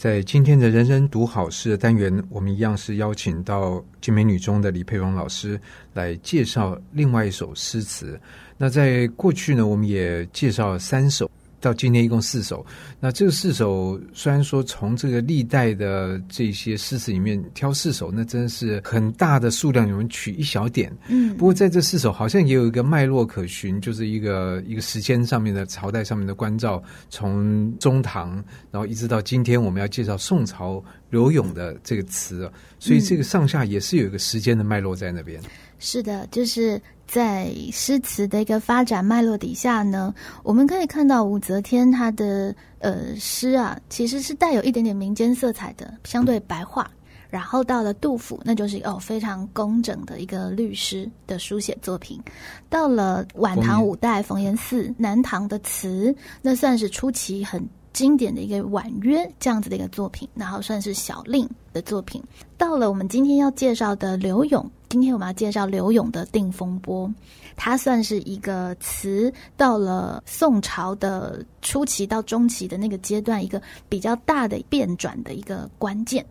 在今天的人人读好诗的单元，我们一样是邀请到金美女中的李佩蓉老师来介绍另外一首诗词。那在过去呢，我们也介绍了三首。到今天一共四首，那这个四首虽然说从这个历代的这些诗词里面挑四首，那真的是很大的数量，你们取一小点。嗯，不过在这四首好像也有一个脉络可循，就是一个一个时间上面的朝代上面的关照，从中唐，然后一直到今天我们要介绍宋朝柳永的这个词，所以这个上下也是有一个时间的脉络在那边。是的，就是。在诗词的一个发展脉络底下呢，我们可以看到武则天她的呃诗啊，其实是带有一点点民间色彩的，相对白话。然后到了杜甫，那就是哦非常工整的一个律诗的书写作品。到了晚唐五代冯延巳、南唐的词，那算是初期很经典的一个婉约这样子的一个作品，然后算是小令的作品。到了我们今天要介绍的柳永，今天我们要介绍柳永的《定风波》，它算是一个词，到了宋朝的初期到中期的那个阶段，一个比较大的变转的一个关键。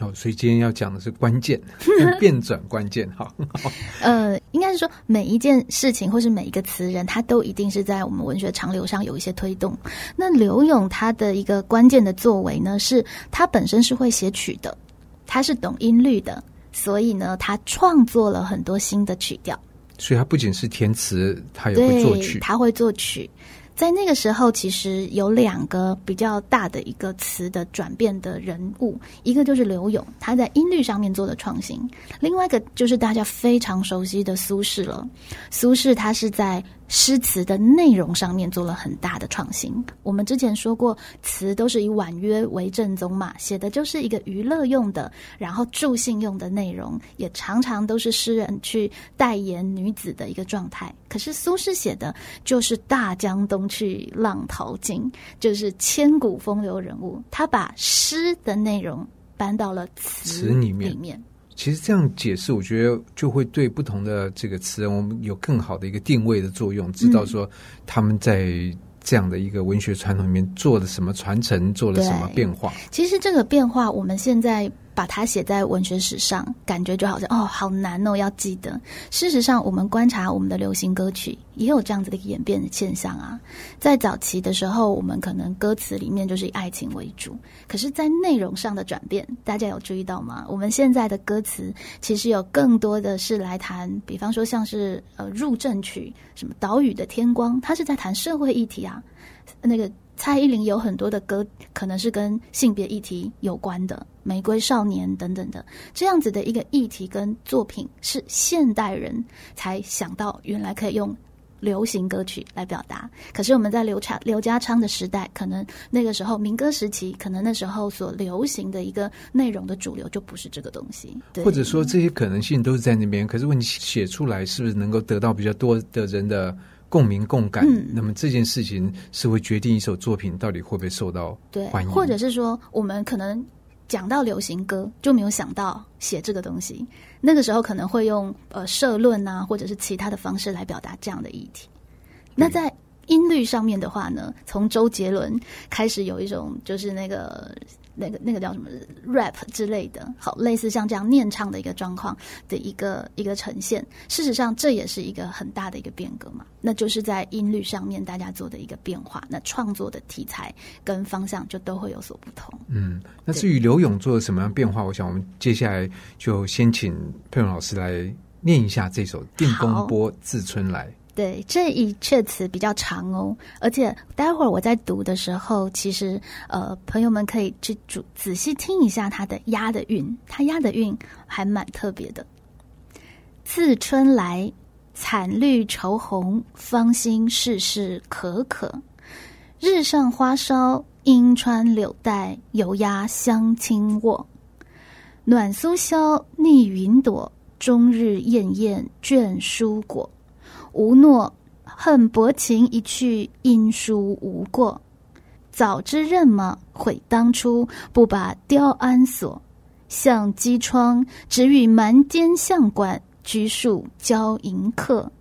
哦，所以今天要讲的是关键 变转关键哈。呃，应该是说每一件事情或是每一个词人，他都一定是在我们文学长流上有一些推动。那刘勇他的一个关键的作为呢，是他本身是会写曲的，他是懂音律的，所以呢，他创作了很多新的曲调。所以他不仅是填词，他也会作曲，他会作曲。在那个时候，其实有两个比较大的一个词的转变的人物，一个就是刘勇，他在音律上面做的创新；另外一个就是大家非常熟悉的苏轼了。苏轼他是在。诗词的内容上面做了很大的创新。我们之前说过，词都是以婉约为正宗嘛，写的就是一个娱乐用的，然后助兴用的内容，也常常都是诗人去代言女子的一个状态。可是苏轼写的就是大江东去，浪淘尽，就是千古风流人物。他把诗的内容搬到了词里面。其实这样解释，我觉得就会对不同的这个词人，我们有更好的一个定位的作用，知道说他们在这样的一个文学传统里面做了什么传承，做了什么变化。其实这个变化，我们现在。把它写在文学史上，感觉就好像哦，好难哦，要记得。事实上，我们观察我们的流行歌曲，也有这样子的一个演变的现象啊。在早期的时候，我们可能歌词里面就是以爱情为主，可是，在内容上的转变，大家有注意到吗？我们现在的歌词其实有更多的是来谈，比方说像是呃入阵曲，什么岛屿的天光，它是在谈社会议题啊，那个。蔡依林有很多的歌，可能是跟性别议题有关的，《玫瑰少年》等等的这样子的一个议题跟作品，是现代人才想到原来可以用流行歌曲来表达。可是我们在刘昌刘家昌的时代，可能那个时候民歌时期，可能那时候所流行的一个内容的主流就不是这个东西。对。或者说这些可能性都是在那边，可是问题写出来是不是能够得到比较多的人的？共鸣共感，嗯，那么这件事情是会决定一首作品到底会不会受到欢迎，或者是说，我们可能讲到流行歌就没有想到写这个东西，那个时候可能会用呃社论啊，或者是其他的方式来表达这样的议题。那在音律上面的话呢，从周杰伦开始有一种就是那个。那个那个叫什么 rap 之类的，好，类似像这样念唱的一个状况的一个一个呈现。事实上，这也是一个很大的一个变革嘛。那就是在音律上面大家做的一个变化，那创作的题材跟方向就都会有所不同。嗯，那至于刘勇做了什么样变化，我想我们接下来就先请佩蓉老师来念一下这首《定风波自春来》。对，这一阙词比较长哦，而且待会儿我在读的时候，其实呃，朋友们可以去仔仔细听一下它的押的韵，它押的韵还蛮特别的。自春来，惨绿愁红，芳心事事可可。日上花梢，阴穿柳带，油压香清卧。暖苏縡，逆云朵，终日艳艳眷书果。无诺恨薄情一去，因书无过。早知认么悔当初，不把雕鞍锁。向机窗，只与蛮间相管，拘束交迎客。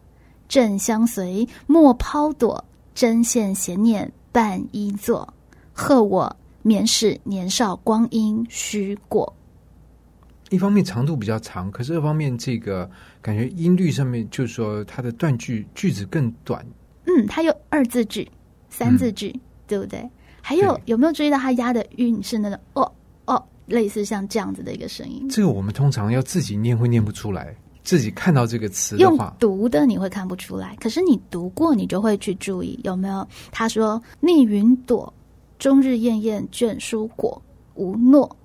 正相随，莫抛躲，针线闲念伴衣作。贺我免使年少光阴虚过。一方面长度比较长，可是二方面这个感觉音律上面就是说它的断句句子更短。嗯，它有二字句、三字句，嗯、对不对？还有有没有注意到它押的韵是那种哦哦，类似像这样子的一个声音？这个我们通常要自己念会念不出来，自己看到这个词的话，用读的你会看不出来，可是你读过，你就会去注意有没有。他说：“逆云朵，终日厌厌卷书果，无诺，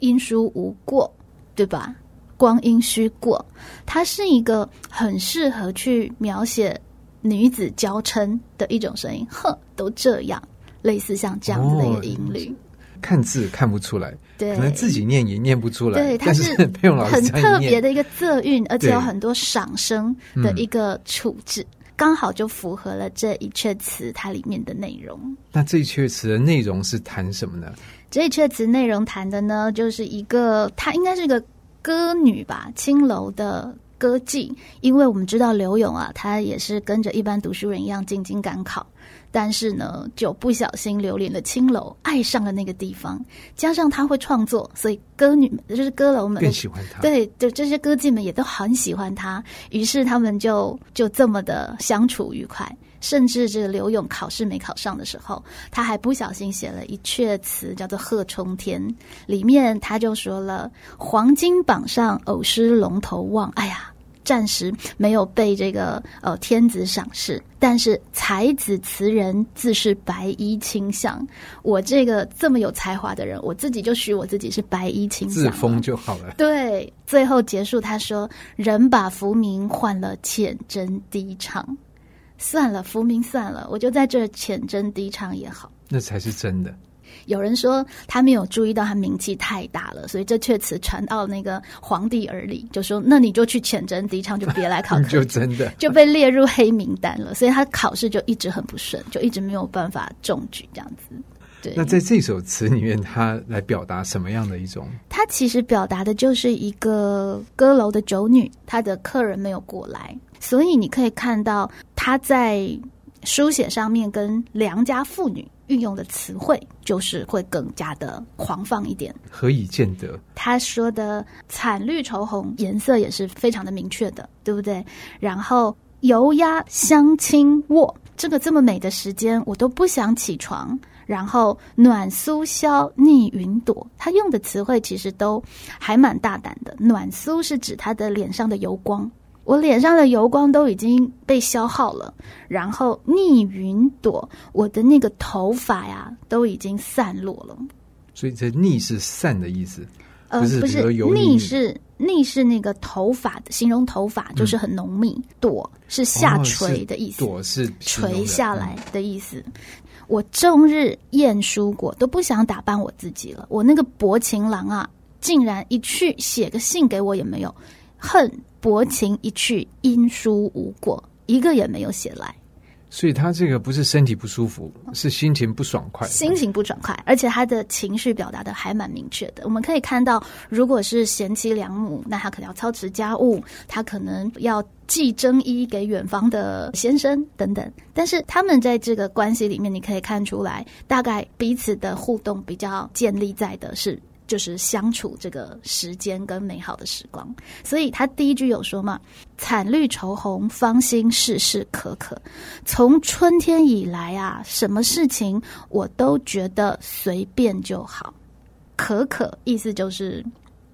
因书无过。”对吧？光阴虚过，它是一个很适合去描写女子娇嗔的一种声音。呵，都这样，类似像这样子的一个音律，哦、看字看不出来，对，可能自己念也念不出来。对，它是 很特别的一个仄韵，而且有很多赏声的一个处置，刚好就符合了这一阙词它里面的内容。那这一阙词的内容是谈什么呢？这一阙词内容谈的呢，就是一个，她应该是个歌女吧，青楼的歌妓。因为我们知道刘勇啊，他也是跟着一般读书人一样进京赶考，但是呢，就不小心流连了青楼，爱上了那个地方。加上他会创作，所以歌女们就是歌楼们更喜欢他。对，就这些歌妓们也都很喜欢他，于是他们就就这么的相处愉快。甚至这个柳永考试没考上的时候，他还不小心写了一阙词，叫做《贺冲天》。里面他就说了：“黄金榜上偶失龙头望，哎呀，暂时没有被这个呃天子赏识。但是才子词人自是白衣卿相。我这个这么有才华的人，我自己就许我自己是白衣卿相，自封就好了。对，最后结束他说：人把浮名换了浅斟低唱。”算了，浮名算了，我就在这浅斟低唱也好，那才是真的。有人说他没有注意到他名气太大了，所以这阙词传到那个皇帝耳里，就说那你就去浅斟低唱，就别来考 科举，就真的就被列入黑名单了。所以他考试就一直很不顺，就一直没有办法中举这样子。对，那在这首词里面，他来表达什么样的一种？他其实表达的就是一个歌楼的酒女，她的客人没有过来。所以你可以看到他在书写上面跟良家妇女运用的词汇，就是会更加的狂放一点。何以见得？他说的惨绿稠红颜色也是非常的明确的，对不对？然后油鸭相亲卧，这个这么美的时间，我都不想起床。然后暖苏消逆云朵，他用的词汇其实都还蛮大胆的。暖苏是指他的脸上的油光。我脸上的油光都已经被消耗了，然后逆云朵，我的那个头发呀都已经散落了。所以这逆是散的意思，呃，不是，不是逆是逆是那个头发的形容，头发就是很浓密，嗯、朵是下垂的意思，哦、朵是垂下来的意思。嗯、我终日厌书果，都不想打扮我自己了。我那个薄情郎啊，竟然一去写个信给我也没有，恨。薄情一去，因书无果，一个也没有写来。所以他这个不是身体不舒服，是心情不爽快。心情不爽快，而且他的情绪表达的还蛮明确的。我们可以看到，如果是贤妻良母，那他可能要操持家务，他可能要寄征衣给远方的先生等等。但是他们在这个关系里面，你可以看出来，大概彼此的互动比较建立在的是。就是相处这个时间跟美好的时光，所以他第一句有说嘛：“惨绿愁红，芳心事事可可。”从春天以来啊，什么事情我都觉得随便就好。可可意思就是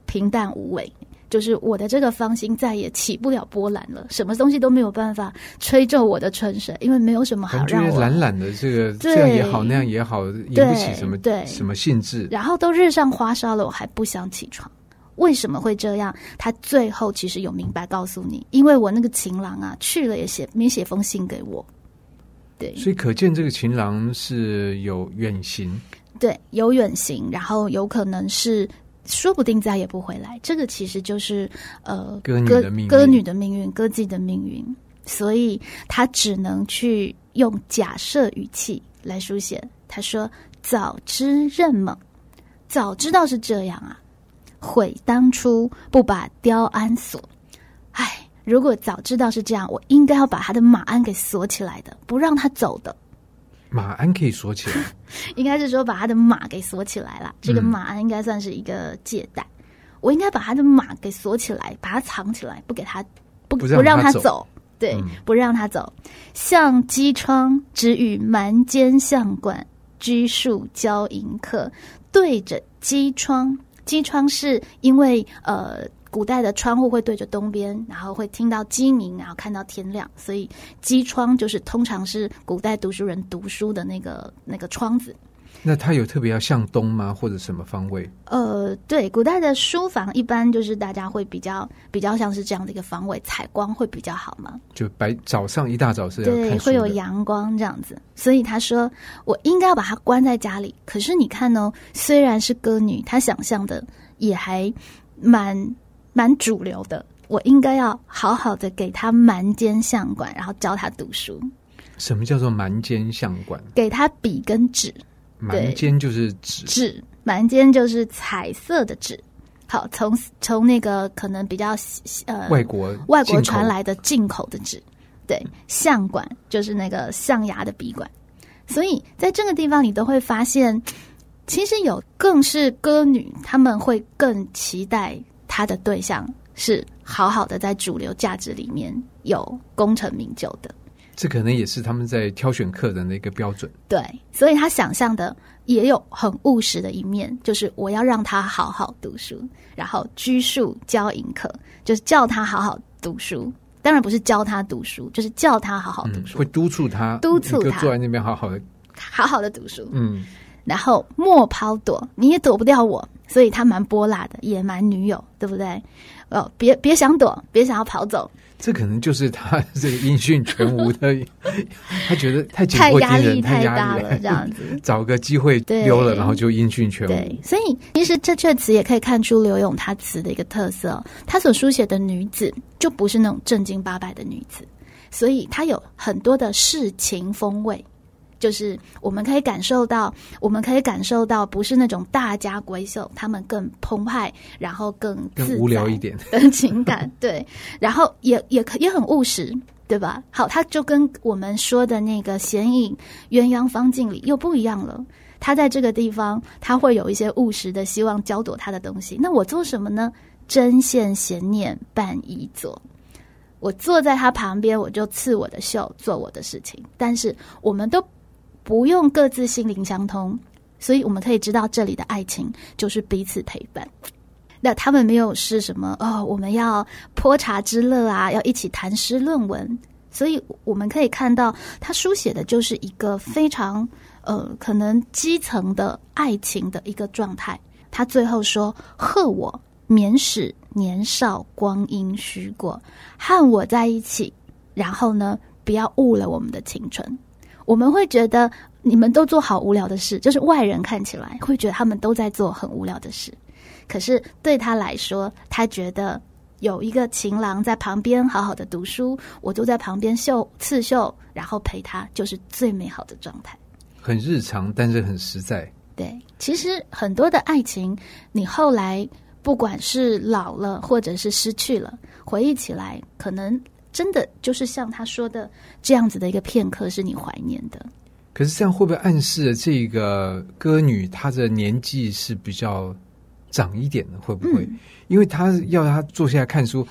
平淡无味。就是我的这个芳心再也起不了波澜了，什么东西都没有办法吹皱我的春水，因为没有什么好让我懒懒的这个这样也好那样也好，引不起什么对什么兴致。然后都日上花梢了，我还不想起床，为什么会这样？他最后其实有明白告诉你，因为我那个情郎啊去了也写没写封信给我，对，所以可见这个情郎是有远行，对，有远行，然后有可能是。说不定再也不回来，这个其实就是呃歌歌女的命运，歌妓的命运，所以他只能去用假设语气来书写。他说：“早知任猛，早知道是这样啊，悔当初不把雕鞍锁。哎，如果早知道是这样，我应该要把他的马鞍给锁起来的，不让他走的。”马鞍可以锁起来，应该是说把他的马给锁起来了。这个马鞍应该算是一个借贷，嗯、我应该把他的马给锁起来，把它藏起来，不给他不不让，他走。对，嗯、不让他走。向机窗只与蛮间相管，拘束交迎客。对着机窗，机窗是因为呃。古代的窗户会对着东边，然后会听到鸡鸣，然后看到天亮，所以鸡窗就是通常是古代读书人读书的那个那个窗子。那它有特别要向东吗？或者什么方位？呃，对，古代的书房一般就是大家会比较比较像是这样的一个方位，采光会比较好嘛。就白早上一大早是要对，会有阳光这样子。所以他说，我应该要把它关在家里。可是你看哦，虽然是歌女，她想象的也还蛮。蛮主流的，我应该要好好的给他蛮奸相管，然后教他读书。什么叫做蛮奸相管？给他笔跟纸。蛮尖就是纸，纸蛮尖就是彩色的纸。好，从从那个可能比较呃外国外国传来的进口的纸。对，象管就是那个象牙的笔管。所以在这个地方，你都会发现，其实有更是歌女，他们会更期待。他的对象是好好的在主流价值里面有功成名就的，这可能也是他们在挑选客人的一个标准。对，所以他想象的也有很务实的一面，就是我要让他好好读书，然后拘束教引客，就是叫他好好读书。当然不是教他读书，就是叫他好好读书，嗯、会督促他，督促他坐在那边好好的好好的读书。嗯，然后莫抛躲，你也躲不掉我。所以他蛮泼辣的，野蛮女友，对不对？哦，别别想躲，别想要跑走。这可能就是他这个音讯全无的，他觉得太太压力太大了，这样子 找个机会溜了，然后就音讯全无。对，所以其实这阙词也可以看出柳永他词的一个特色，他所书写的女子就不是那种正经八百的女子，所以他有很多的世情风味。就是我们可以感受到，我们可以感受到，不是那种大家闺秀，他们更澎湃，然后更更无聊一点的情感，对，然后也也可也很务实，对吧？好，他就跟我们说的那个显影鸳鸯方镜里又不一样了。他在这个地方，他会有一些务实的希望，焦夺他的东西。那我做什么呢？针线闲念伴宜做。我坐在他旁边，我就刺我的绣，做我的事情。但是我们都。不用各自心灵相通，所以我们可以知道这里的爱情就是彼此陪伴。那他们没有是什么哦，我们要泼茶之乐啊，要一起谈诗论文。所以我们可以看到，他书写的就是一个非常呃，可能基层的爱情的一个状态。他最后说：“贺我免使年少光阴虚过，和我在一起，然后呢，不要误了我们的青春。”我们会觉得你们都做好无聊的事，就是外人看起来会觉得他们都在做很无聊的事，可是对他来说，他觉得有一个情郎在旁边好好的读书，我就在旁边绣刺绣，然后陪他，就是最美好的状态。很日常，但是很实在。对，其实很多的爱情，你后来不管是老了，或者是失去了，回忆起来，可能。真的就是像他说的这样子的一个片刻，是你怀念的。可是这样会不会暗示这个歌女她的年纪是比较长一点的？会不会？嗯、因为她要她坐下来看书，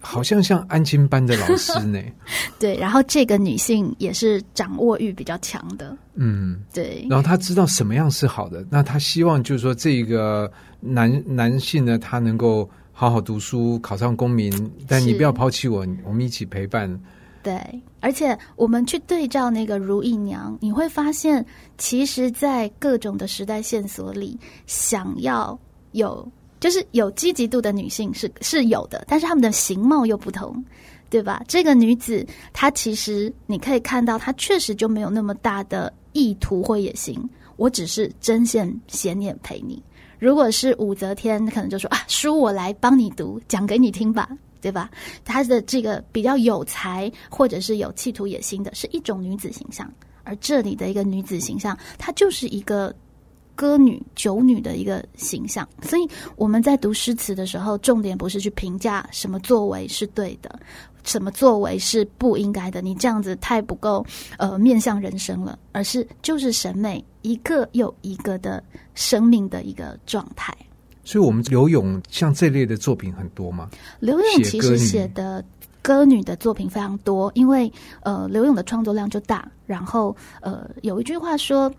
好像像安亲班的老师呢。对，然后这个女性也是掌握欲比较强的。嗯，对。然后她知道什么样是好的，那她希望就是说这个男男性呢，他能够。好好读书，考上功名，但你不要抛弃我，我们一起陪伴。对，而且我们去对照那个如意娘，你会发现，其实，在各种的时代线索里，想要有就是有积极度的女性是是有的，但是她们的形貌又不同，对吧？这个女子，她其实你可以看到，她确实就没有那么大的意图或野心，我只是针线闲念陪你。如果是武则天，可能就说啊，书我来帮你读，讲给你听吧，对吧？她的这个比较有才，或者是有企图野心的，是一种女子形象。而这里的一个女子形象，她就是一个歌女、酒女的一个形象。所以我们在读诗词的时候，重点不是去评价什么作为是对的，什么作为是不应该的，你这样子太不够呃面向人生了，而是就是审美一个又一个的生命的一个状态。所以，我们刘勇像这类的作品很多吗？刘勇其实写的歌女的作品非常多，因为呃，刘勇的创作量就大。然后呃，有一句话说：“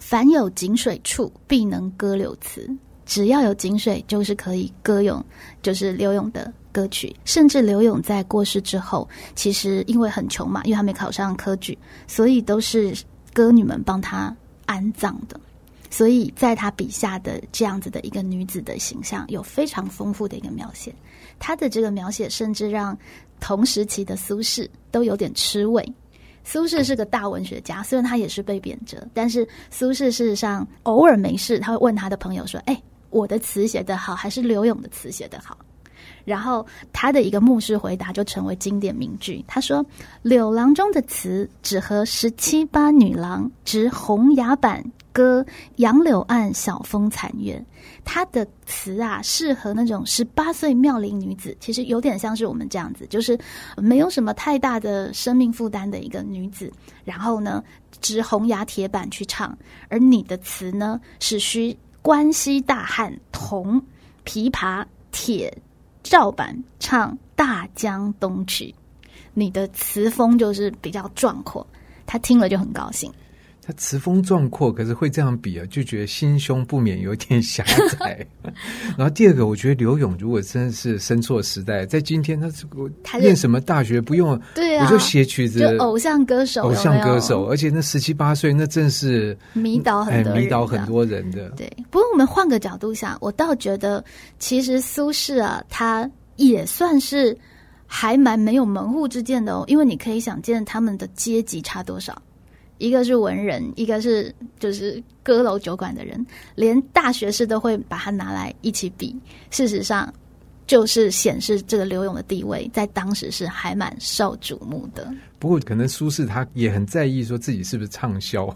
凡有井水处，必能歌柳词。”只要有井水，就是可以歌咏，就是刘永的歌曲。甚至刘永在过世之后，其实因为很穷嘛，因为他没考上科举，所以都是歌女们帮他安葬的。所以在他笔下的这样子的一个女子的形象，有非常丰富的一个描写。他的这个描写，甚至让同时期的苏轼都有点吃味。苏轼是个大文学家，虽然他也是被贬谪，但是苏轼事实上偶尔没事，他会问他的朋友说：“哎，我的词写得好，还是刘永的词写得好？”然后他的一个牧师回答就成为经典名句。他说：“柳郎中的词只和十七八女郎执红牙板歌杨柳岸晓风残月。”他的词啊，适合那种十八岁妙龄女子，其实有点像是我们这样子，就是没有什么太大的生命负担的一个女子。然后呢，执红牙铁板去唱，而你的词呢，是需关西大汉铜琵琶铁。照板唱《大江东去》，你的词风就是比较壮阔，他听了就很高兴。他词风壮阔，可是会这样比啊，就觉得心胸不免有点狭窄。然后第二个，我觉得刘勇如果真的是生错时代，在今天他这个念什么大学不用，对啊，我就写曲子，就偶像歌手，偶像歌手，而且那十七八岁，那正是迷倒很多人，迷倒很多人的。对，不过我们换个角度想，我倒觉得其实苏轼啊，他也算是还蛮没有门户之见的哦，因为你可以想见他们的阶级差多少。一个是文人，一个是就是歌楼酒馆的人，连大学士都会把它拿来一起比。事实上，就是显示这个刘永的地位在当时是还蛮受瞩目的。不过，可能苏轼他也很在意，说自己是不是畅销。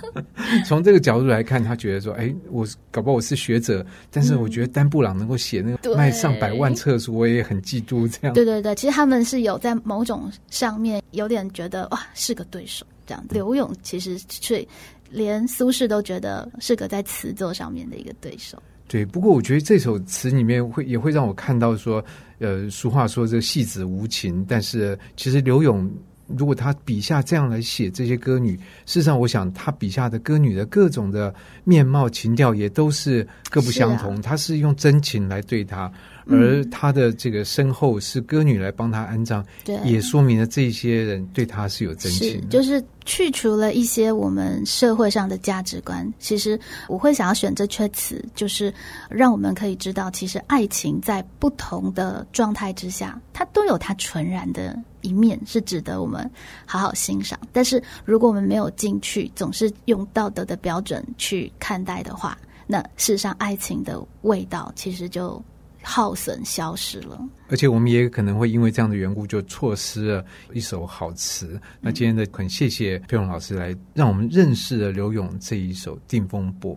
从这个角度来看，他觉得说：“哎，我搞不好我是学者，但是我觉得丹布朗能够写那个卖上百万册书，我也很嫉妒。”这样，对对对，其实他们是有在某种上面有点觉得哇，是个对手。这样，刘永其实却连苏轼都觉得是个在词作上面的一个对手。对，不过我觉得这首词里面会也会让我看到说，呃，俗话说这个戏子无情，但是其实刘勇。如果他笔下这样来写这些歌女，事实上，我想他笔下的歌女的各种的面貌、情调也都是各不相同。他是用真情来对她，而他的这个身后是歌女来帮他安葬，对，也说明了这些人对他是有真情的。就是去除了一些我们社会上的价值观，其实我会想要选这阙词，就是让我们可以知道，其实爱情在不同的状态之下，它都有它纯然的。一面是值得我们好好欣赏，但是如果我们没有进去，总是用道德的标准去看待的话，那事实上爱情的味道其实就耗损消失了。而且我们也可能会因为这样的缘故，就错失了一首好词。嗯、那今天的很谢谢佩蓉老师来让我们认识了刘勇这一首《定风波》。